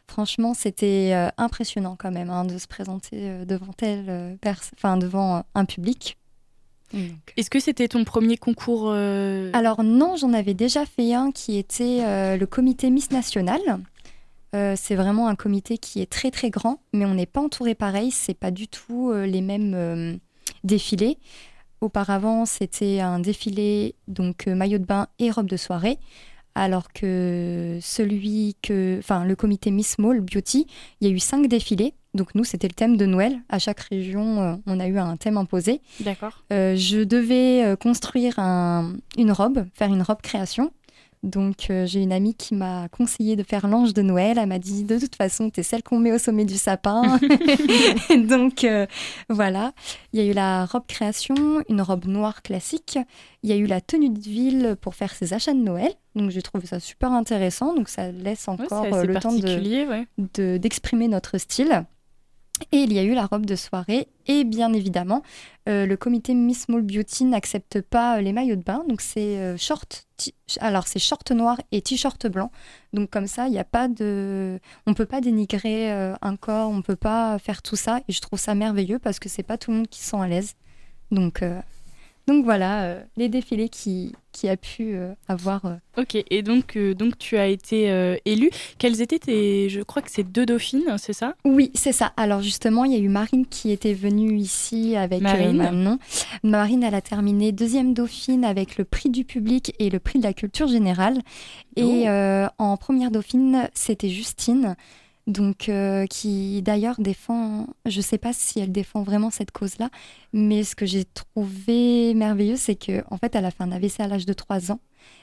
Franchement, c'était euh, impressionnant quand même hein, de se présenter euh, devant elle, euh, enfin devant un public. Est-ce que c'était ton premier concours euh, alors non, j'en avais déjà fait un qui était euh, le comité Miss National. Euh, c'est vraiment un comité qui est très très grand, mais on n'est pas entouré pareil. C'est pas du tout les mêmes défilés. Auparavant, c'était un défilé donc euh, maillot de bain et robe de soirée, alors que celui que, enfin le comité Miss Mall Beauty, il y a eu cinq défilés. Donc nous, c'était le thème de Noël. À chaque région, euh, on a eu un thème imposé. D'accord. Euh, je devais construire un- une robe, faire une robe création. Donc euh, j'ai une amie qui m'a conseillé de faire l'ange de Noël. Elle m'a dit de toute façon, tu es celle qu'on met au sommet du sapin. Donc euh, voilà, il y a eu la robe création, une robe noire classique. Il y a eu la tenue de ville pour faire ses achats de Noël. Donc j'ai trouvé ça super intéressant. Donc ça laisse Ouais, encore euh, le temps de, particulier, ouais. de- d'exprimer notre style. Et il y a eu la robe de soirée. Et bien évidemment, euh, le comité Miss Small Beauty n'accepte pas euh, les maillots de bain. Donc c'est euh, short, alors c'est short noir et t-shirt blanc. Donc comme ça, il n'y a pas de, on peut pas dénigrer un corps, on peut pas faire tout ça. Et je trouve ça merveilleux parce que c'est pas tout le monde qui se sent à l'aise. Donc donc voilà euh, les défilés qui qui a pu euh, avoir. euh, Ok, et donc, donc tu as été élue. Quelles étaient tes. Je crois que c'est deux dauphines, c'est ça? Oui, c'est ça. Alors justement, il y a eu Marine qui était venue ici avec Marine. Manon. Marine, elle a terminé deuxième dauphine avec le prix du public et le prix de la culture générale. Et Oh. en première dauphine, c'était Justine. Donc, euh, qui d'ailleurs défend, je sais pas si elle défend vraiment cette cause-là, mais ce que j'ai trouvé merveilleux, c'est que en fait, elle a fait un AVC à l'âge de 3 ans.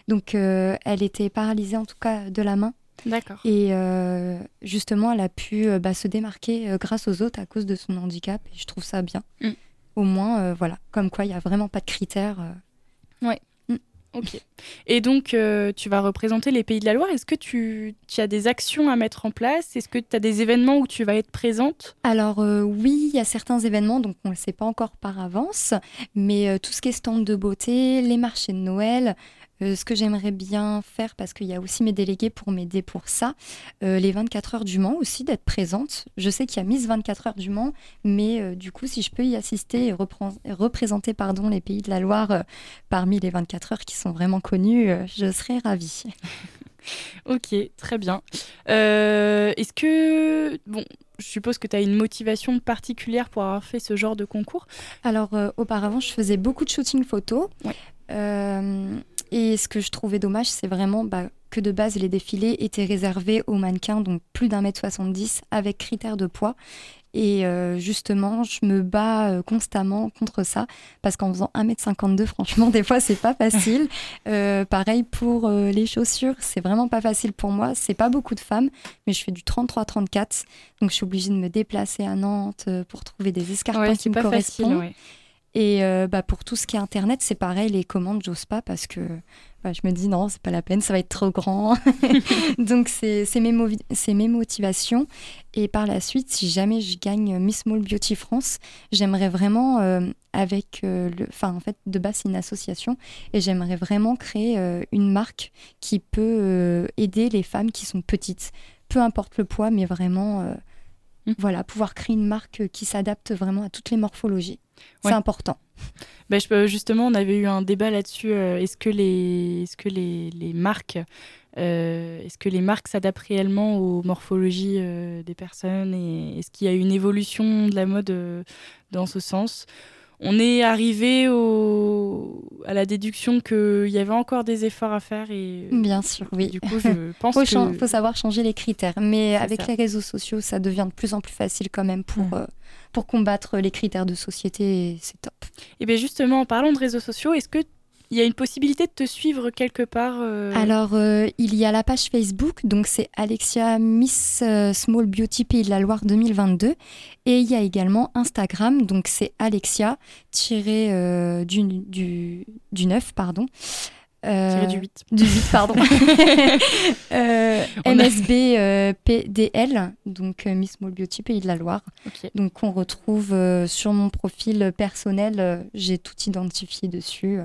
Donc, euh, elle était paralysée en tout cas de la main. D'accord. Et euh, justement, elle a pu bah, se démarquer grâce aux autres à cause de son handicap. Et je trouve ça bien. Mm. Au moins, voilà, comme quoi il n'y a vraiment pas de critères. euh. Ok. Et donc, euh, tu vas représenter les Pays de la Loire. Est-ce que tu, as des actions à mettre en place? Est-ce que tu as des événements où tu vas être présente? Alors euh, oui, il y a certains événements, donc on ne le sait pas encore par avance, mais euh, tout ce qui est stand de beauté, les marchés de Noël, euh, ce que j'aimerais bien faire, parce qu'il y a aussi mes délégués pour m'aider pour ça, euh, les 24 heures du Mans aussi, d'être présente. Je sais qu'il y a Miss 24 heures du Mans, mais euh, du coup, si je peux y assister et représenter pardon, les Pays de la Loire parmi les 24 heures qui sont vraiment connus, euh, je serais ravie. Ok, très bien. Est-ce que. Bon, je suppose que tu as une motivation particulière pour avoir fait ce genre de concours? Alors, euh, auparavant, je faisais beaucoup de shooting photo. Ouais. Euh, et ce que je trouvais dommage, c'est vraiment bah, que de base, les défilés étaient réservés aux mannequins, donc plus d'un mètre 70, avec critères de poids. Et euh, justement, je me bats euh, constamment contre ça, parce qu'en faisant 1m52, franchement, des fois, c'est pas facile. Euh, pareil pour euh, les chaussures, c'est vraiment pas facile pour moi. C'est pas beaucoup de femmes, mais je fais du 33-34, donc je suis obligée de me déplacer à Nantes pour trouver des escarpins Ouais, qui me pas facile. correspondent. ouais. Et euh, bah, pour tout ce qui est Internet, c'est pareil, les commandes, j'ose pas parce que bah, je me dis non, c'est pas la peine, ça va être trop grand. Donc c'est mes, motivations. Et par la suite, si jamais je gagne Miss Small Beauty France, j'aimerais vraiment, euh, avec euh, le. Enfin, en fait, de base, c'est une association. Et j'aimerais vraiment créer euh, une marque qui peut euh, aider les femmes qui sont petites. Peu importe le poids, mais vraiment. Euh, Mm. Voilà, pouvoir créer une marque qui s'adapte vraiment à toutes les morphologies. Ouais. C'est important. Bah, je peux- justement, on avait eu un débat là-dessus. euh, est-ce que les, est-ce que les, les marques, euh, est-ce que les marques s'adaptent réellement aux morphologies euh, des personnes et est-ce qu'il y a une évolution de la mode euh, dans ce sens? On est arrivé au, à la déduction qu'il y avait encore des efforts à faire et Bien sûr, oui. du coup, je pense faut, que faut savoir changer les critères. Mais avec ça. les réseaux sociaux, ça devient de plus en plus facile quand même pour, Mm. euh, pour combattre les critères de société. et C'est top. Et bien justement, en parlant de réseaux sociaux, est-ce que il y a une possibilité de te suivre quelque part euh, Alors, euh, il y a la page Facebook, donc c'est Alexia Miss euh, Small Beauty Pays de la Loire 2022. Et il y a également Instagram, donc c'est Alexia tiré euh, du, du, du 9, pardon. Euh, du 8 Du 8, pardon. Euh, MSB euh, PDL, donc Miss Small Beauty Pays de la Loire. Ok. Donc on retrouve sur mon profil personnel, j'ai tout identifié dessus.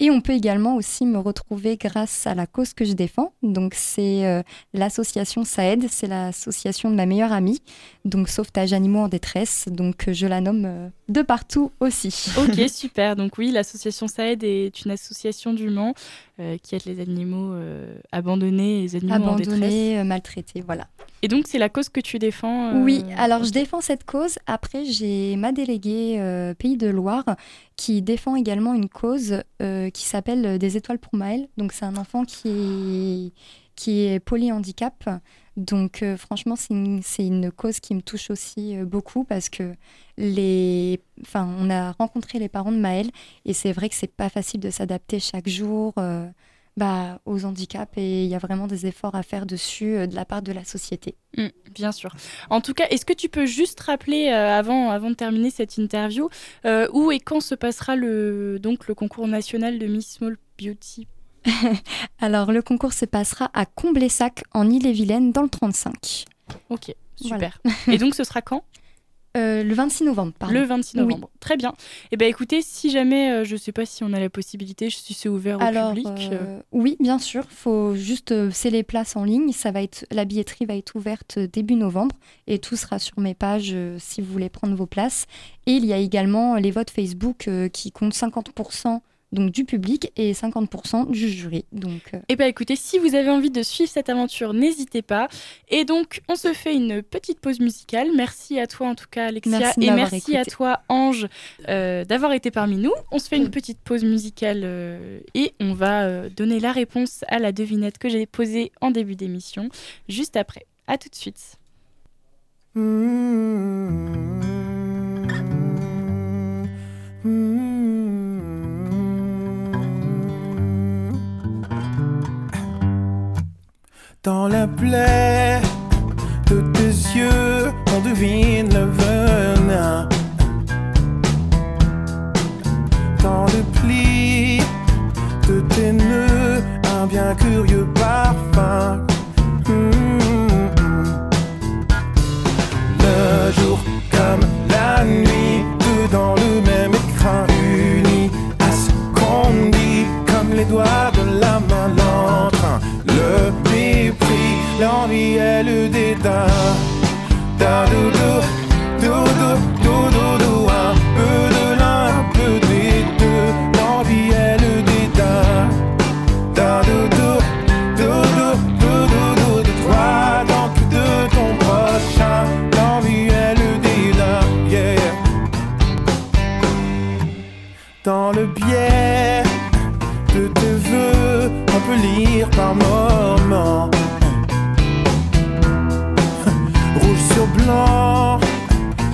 Et on peut également aussi me retrouver grâce à la cause que je défends. Donc c'est euh, l'association Saed, c'est l'association de ma meilleure amie, donc sauvetage animaux en détresse. Donc je la nomme euh, de partout aussi. Ok, super. Donc oui, l'association Saed est une association du Mans qui aide les animaux euh, abandonnés les animaux en détresse. Euh, maltraitée, voilà. Et donc c'est la cause que tu défends euh, Oui, alors je défends cette cause. Après, j'ai ma déléguée euh, Pays de Loire qui défend également une cause euh, qui s'appelle euh, Des étoiles pour Maël. Donc, c'est un enfant qui est, qui est polyhandicap. Donc, euh, franchement, c'est une, cause qui me touche aussi euh, beaucoup parce que les, enfin, on a rencontré les parents de Maël et c'est vrai que c'est pas facile de s'adapter chaque jour. euh, bah, aux handicaps et il y a vraiment des efforts à faire dessus de la part de la société. Mm, bien sûr. En tout cas, est-ce que tu peux juste rappeler avant, de terminer cette interview où et quand se passera le donc le concours national de Miss Small Beauty Alors, le concours se passera à Comblessac, en Ille-et-Vilaine, dans le 35. Ok, super. et donc ce sera quand? Euh, le 26 novembre, pardon. Le 26 Oui. novembre. Très bien. Eh bien, écoutez, si jamais, euh, je ne sais pas si on a la possibilité, si c'est ouvert au Alors, public. euh, oui, bien sûr. faut juste c'est les places en ligne. Ça va être la billetterie va être ouverte début novembre et tout sera sur mes pages si vous voulez prendre vos places. Et il y a également les votes Facebook qui comptent 50% donc du public et 50% du jury. Donc euh, Eh bien, écoutez, si vous avez envie de suivre cette aventure, n'hésitez pas. Et donc, on se fait une petite pause musicale. Merci à toi, en tout cas, Alexia. Merci et merci à toi, Ange, euh, d'avoir été parmi nous. On se fait une petite pause musicale euh, et on va euh, donner la réponse à la devinette que j'ai posée en début d'émission, juste après. À tout de suite. Dans la plaie de tes yeux, on devine le venin. Dans le pli de tes nœuds, un bien curieux parfum. Lire par moments. Rouge sur blanc,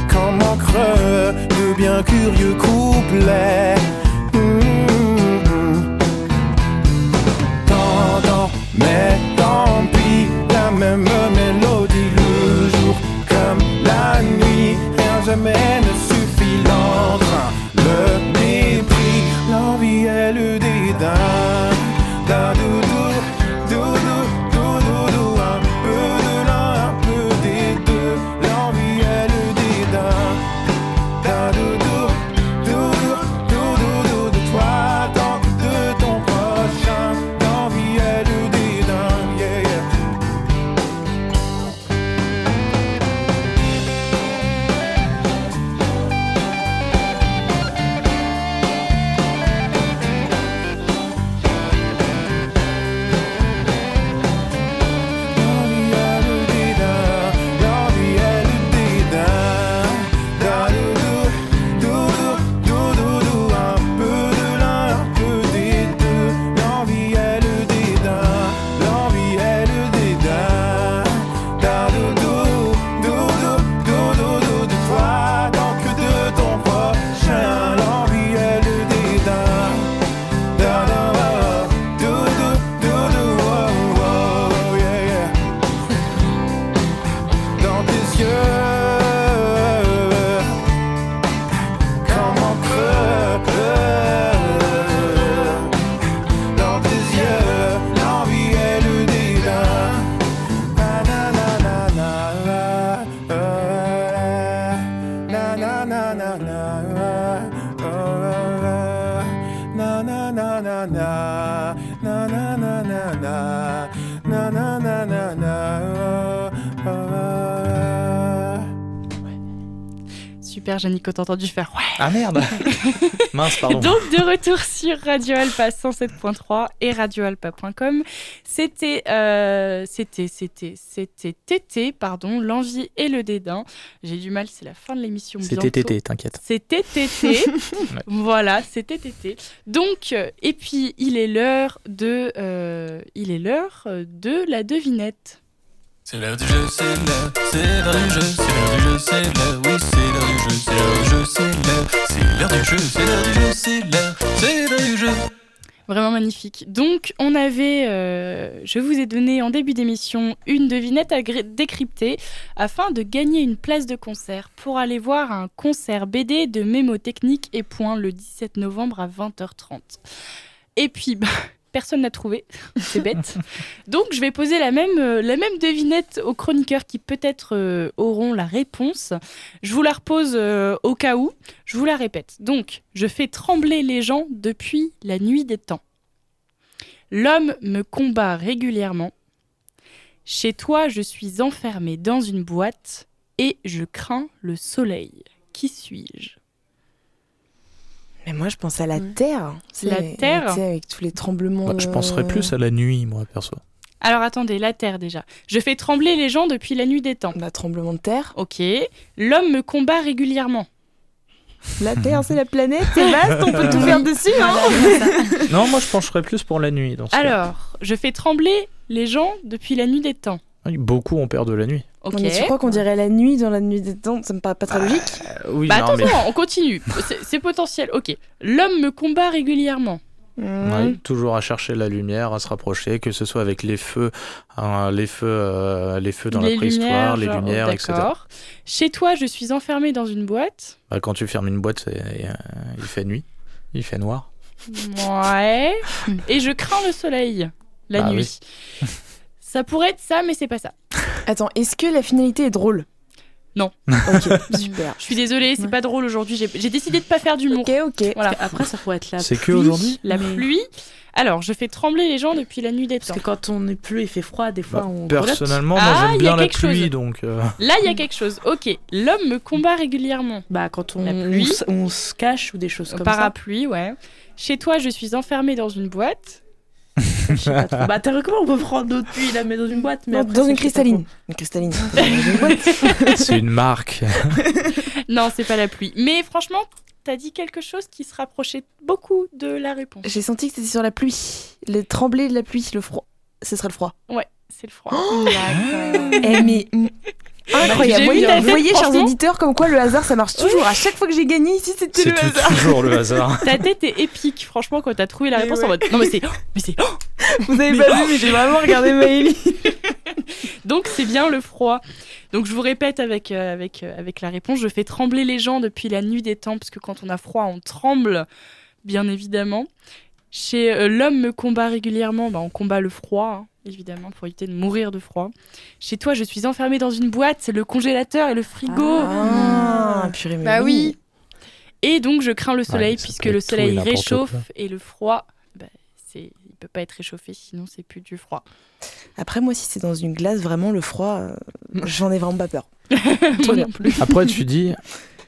comme encre de bien curieux couplets. Mm. Tant, tant, mais tant pis, la même dans Super, Janico, t'as entendu faire ouais. Ah merde Mince, pardon. Donc de retour sur Radio Alpa 107.3 et radioalpa.com. C'était euh, c'était c'était c'était tété pardon, l'envie et le dédain. J'ai du mal, c'est la fin de l'émission C'était tété, t'inquiète. C'était tété. Voilà, c'était tété. Donc euh, et puis il est l'heure de euh, il est l'heure de la devinette. C'est l'heure du jeu, c'est l'heure, c'est l'heure du jeu, c'est l'heure du jeu, c'est l'heure, oui, c'est l'heure du jeu, c'est l'heure du jeu, c'est l'heure, c'est l'heure du jeu, c'est l'heure du jeu, c'est l'heure, du jeu. Vraiment magnifique. Donc, on avait, euh, je vous ai donné en début d'émission une devinette à décrypter afin de gagner une place de concert pour aller voir un concert BD de Mémotechnique et Point le 17 novembre à 20h30. Et puis, bah, personne n'a trouvé. C'est bête. Donc, je vais poser la même, euh, la même devinette aux chroniqueurs qui peut-être euh, auront la réponse. Je vous la repose euh, au cas où. Je vous la répète. Donc, je fais trembler les gens depuis la nuit des temps. L'homme me combat régulièrement. Chez toi, je suis enfermé dans une boîte et je crains le soleil. Qui suis-je? Mais moi, je pense à la Ouais. Terre. Tu sais, La Terre tu sais, Avec tous les tremblements. Bah, je penserais plus à la nuit, moi, perso. Alors attendez, la Terre déjà. Je fais trembler les gens depuis la nuit des temps. Bah, tremblement de terre. Ok. L'homme me combat régulièrement. La Terre, c'est la planète, c'est vaste, on peut tout faire dessus. Hein Non, moi, je pencherais plus pour la nuit. Dans ce cas. Alors, je fais trembler les gens depuis la nuit des temps. Oui, Beaucoup ont peur de la nuit. Ok. Mais tu crois qu'on dirait la nuit dans la nuit des temps? Ça me paraît pas très logique. Euh, oui, Bah non, attends, mais on continue. C'est- potentiel. Ok. L'homme me combat régulièrement. Ouais, toujours à chercher la lumière, à se rapprocher, que ce soit avec les feux, hein, les feux, euh, les feux dans les la préhistoire, les genre, lumières, etc. Chez toi, je suis enfermé dans une boîte. Bah, quand tu fermes une boîte, euh, il fait nuit, il fait noir. Ouais. Et je crains le soleil la Bah nuit. Ça pourrait être ça, mais c'est pas ça. Attends, est-ce que la finalité est drôle Non. Ok, super. Je suis désolée, c'est pas drôle aujourd'hui. J'ai décidé de pas faire d'humour. Ok, ok. Voilà. Après, ça pourrait être la C'est que pluie. aujourd'hui La pluie. Alors, je fais trembler les gens depuis la nuit des Parce temps. que quand on est plus, il fait froid, des fois Bah, on. Personnellement, Ah, moi y j'aime a bien la quelque pluie, chose. donc. euh, Là, il y a quelque chose. Ok. L'homme me combat régulièrement. Bah, quand on, La on, pluie. se cache ou des choses comme Parapluie, ouais. Chez toi, je suis enfermée dans une boîte. Je sais pas trop. Bah, t'as comment on peut prendre notre pluie, la mettre dans une boîte mais Non, après, dans ça, une je sais pas cristalline. Une cristalline. Dans une boîte. c'est une marque. Non, c'est pas la pluie. Mais franchement, t'as dit quelque chose qui se rapprochait beaucoup de la réponse. J'ai senti que c'était sur la pluie. Le trembler de la pluie, le froid. Ce serait le froid. Ouais, c'est le froid. Eh mais mm, incroyable. Voyez, vous voyez, chers auditeurs, comme quoi le hasard ça marche toujours. À chaque fois que j'ai gagné ici, c'était C'est le tout- hasard. toujours le hasard. Ta tête est épique, franchement, quand t'as trouvé la Mais réponse ouais. en mode. Non, mais c'est. oh, mais c'est. oh Vous avez pas vu, mais j'ai vraiment regardé Maëlie. Donc, c'est bien le froid. Donc, je vous répète avec, euh, avec, euh, avec la réponse je fais trembler les gens depuis la nuit des temps, parce que quand on a froid, on tremble, bien évidemment. Chez euh, l'homme me combat régulièrement, bah, on combat le froid, hein, évidemment, pour éviter de mourir de froid. Chez toi, je suis enfermée dans une boîte, c'est le congélateur et le frigo. Ah, purée, mais Bah oui. Et donc je crains le soleil ça puisque le soleil réchauffe quoi. et le froid, bah, c'est il peut pas être réchauffé sinon c'est plus du froid. Après, moi, si c'est dans une glace, vraiment, le froid, euh, j'en ai vraiment pas peur. Moi bien. non plus. Après, tu dis,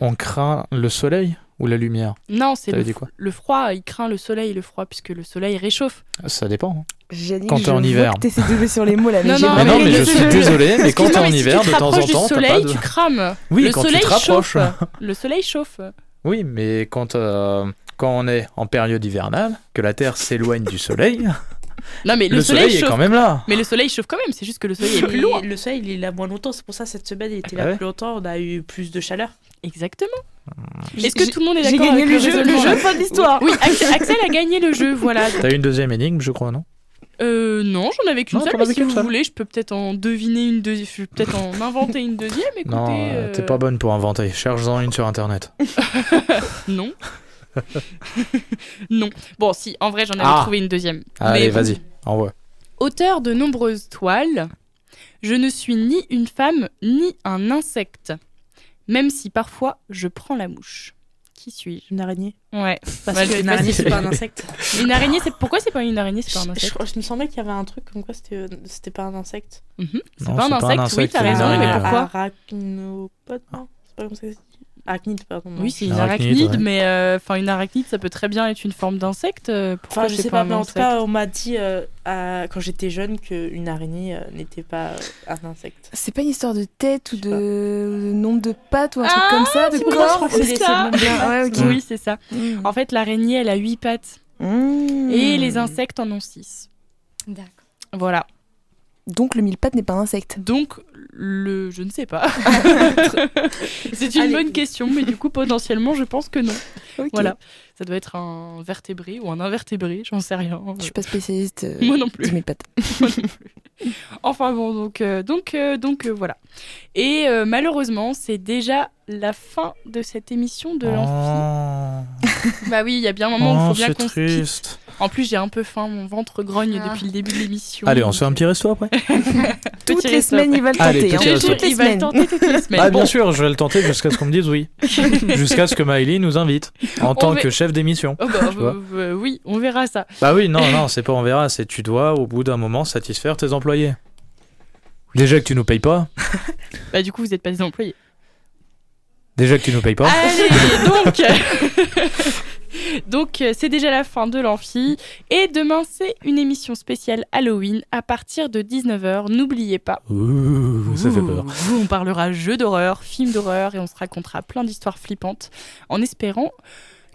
on craint le soleil ou la lumière Non, c'est le, le froid, il craint le soleil, le froid puisque le soleil réchauffe. Ça dépend. hein. J'ai dit Quand que t'es je en hiver. t'essaies de jouer sur les mots là, mais Non, non, Mais non, mais je suis désolé, mais quand t'es en si hiver, tu de te temps en temps, t'as soleil, pas de... tu crames. Oui, le quand tu soleil te rapproches. Le soleil chauffe. Oui, mais quand, euh, quand on est en période hivernale, que la Terre s'éloigne du soleil, Non mais le, le, soleil, est chauffe. quand même là. Mais le soleil chauffe quand même, c'est juste que le soleil est plus loin. Le soleil, il est là moins longtemps. C'est pour ça cette semaine, il était Ah là ouais plus longtemps. On a eu plus de chaleur. Exactement. J'ai- Est-ce que j'ai- tout le monde est J'ai d'accord gagné avec le jeu, le jeu, fin de l'histoire. Oui, Axel, Axel a gagné le jeu, voilà. T'as une deuxième énigme, je crois, non? Euh, non, j'en avais qu'une seule, mais si vous seule. voulez, je peux peut-être en deviner une deuxième, je peux peut-être en inventer une deuxième, écoutez. Non, euh, t'es pas bonne pour inventer. Cherche-en une sur Internet. Non. non. Bon, si, en vrai, j'en avais Ah. trouvé une deuxième. Allez, Mais- vas-y, envoie. Auteur de nombreuses toiles, je ne suis ni une femme ni un insecte, même si parfois je prends la mouche. Qui suis-je? Une araignée. Ouais. Parce Ouais, qu'une c'est araignée, c'est pas un insecte. Une araignée, c'est pourquoi c'est pas une araignée, c'est pas un insecte? je- je me semblait qu'il y avait un truc comme quoi c'était euh, c'était pas un insecte. Mhm. C'est Non, pas, un c'est pas un insecte, oui, t'as une raison, mais pourquoi? Arachnopode, non C'est pas comme ça que ça se dit Arachnide, pardon. non. Oui, c'est Une arachnide, arachnide, ouais. mais euh, enfin une arachnide, ça peut très bien être une forme d'insecte. euh, Pourquoi Enfin, je sais pas, mais en tout cas, on m'a dit euh, à- quand j'étais jeune qu'une araignée euh, n'était pas un insecte. C'est pas une histoire de tête ou de, de nombre de pattes ou un truc Ah, comme ça, de corps c'est ça. Ouais. Oui, c'est ça. Mmh. En fait, l'araignée, elle a huit pattes Mmh. et les insectes en ont six. D'accord. Voilà. Donc le mille pattes n'est pas un insecte. Donc, le. Je ne sais pas. c'est une Allez. bonne question, mais du coup, potentiellement, je pense que non. Ok. Voilà. Ça doit être un vertébré ou un invertébré, j'en sais rien. Je suis pas spécialiste euh, Moi non plus. du mille pattes. Enfin bon, donc, euh, donc, euh, donc euh, voilà. Et euh, malheureusement, c'est déjà la fin de cette émission de l'amphi. Oh, Bah oui, il y a bien un moment où il Oh, faut bien c'est qu'on se quitte. En plus, j'ai un peu faim, mon ventre grogne Ah. depuis le début de l'émission. Allez, on se fait un petit resto après Toutes les semaines, il va le Allez, tenter. hein. Il va le semaines. tenter toutes les semaines. Ah, Bon, bien sûr, je vais le tenter jusqu'à ce qu'on me dise oui. jusqu'à ce que Maëlie nous invite en tant que chef d'émission. oh bah, euh, euh, oui, on verra ça. Bah oui, non, non, c'est pas on verra, c'est tu dois au bout d'un moment satisfaire tes employés. Déjà que tu nous payes pas, Bah, du coup, vous n'êtes pas des employés. déjà que tu nous payes pas. Allez, donc, donc euh, c'est déjà la fin de l'amphi. Et demain, c'est une émission spéciale Halloween à partir de 19h. N'oubliez pas. Ouh, ça fait peur. Ouh, On parlera jeux d'horreur, films d'horreur et on se racontera plein d'histoires flippantes en espérant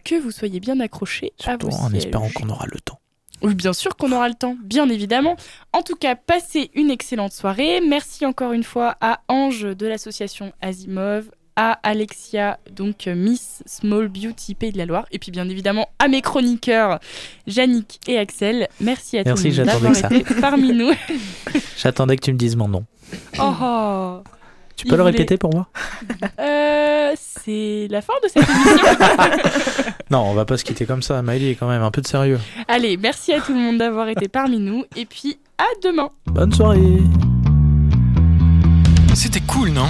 que vous soyez bien accrochés à vos en sièges. espérant qu'on aura le temps. Oui, bien sûr qu'on aura le temps, bien évidemment. En tout cas, passez une excellente soirée. Merci encore une fois à Ange de l'association Asimov, à Alexia, donc euh, Miss Small Beauty Pays de la Loire, et puis bien évidemment à mes chroniqueurs, Yannick et Axel. Merci à Merci, j'attendais d'avoir été parmi nous. J'attendais que tu me dises mon nom. Oh, oh. Tu peux le voulait- répéter pour moi Euh, c'est la fin de cette émission. Non, on va pas se quitter comme ça. Maëlie, quand même, un peu de sérieux. Allez, merci à tout le monde d'avoir été parmi nous, et puis à demain. Bonne soirée. C'était cool, non?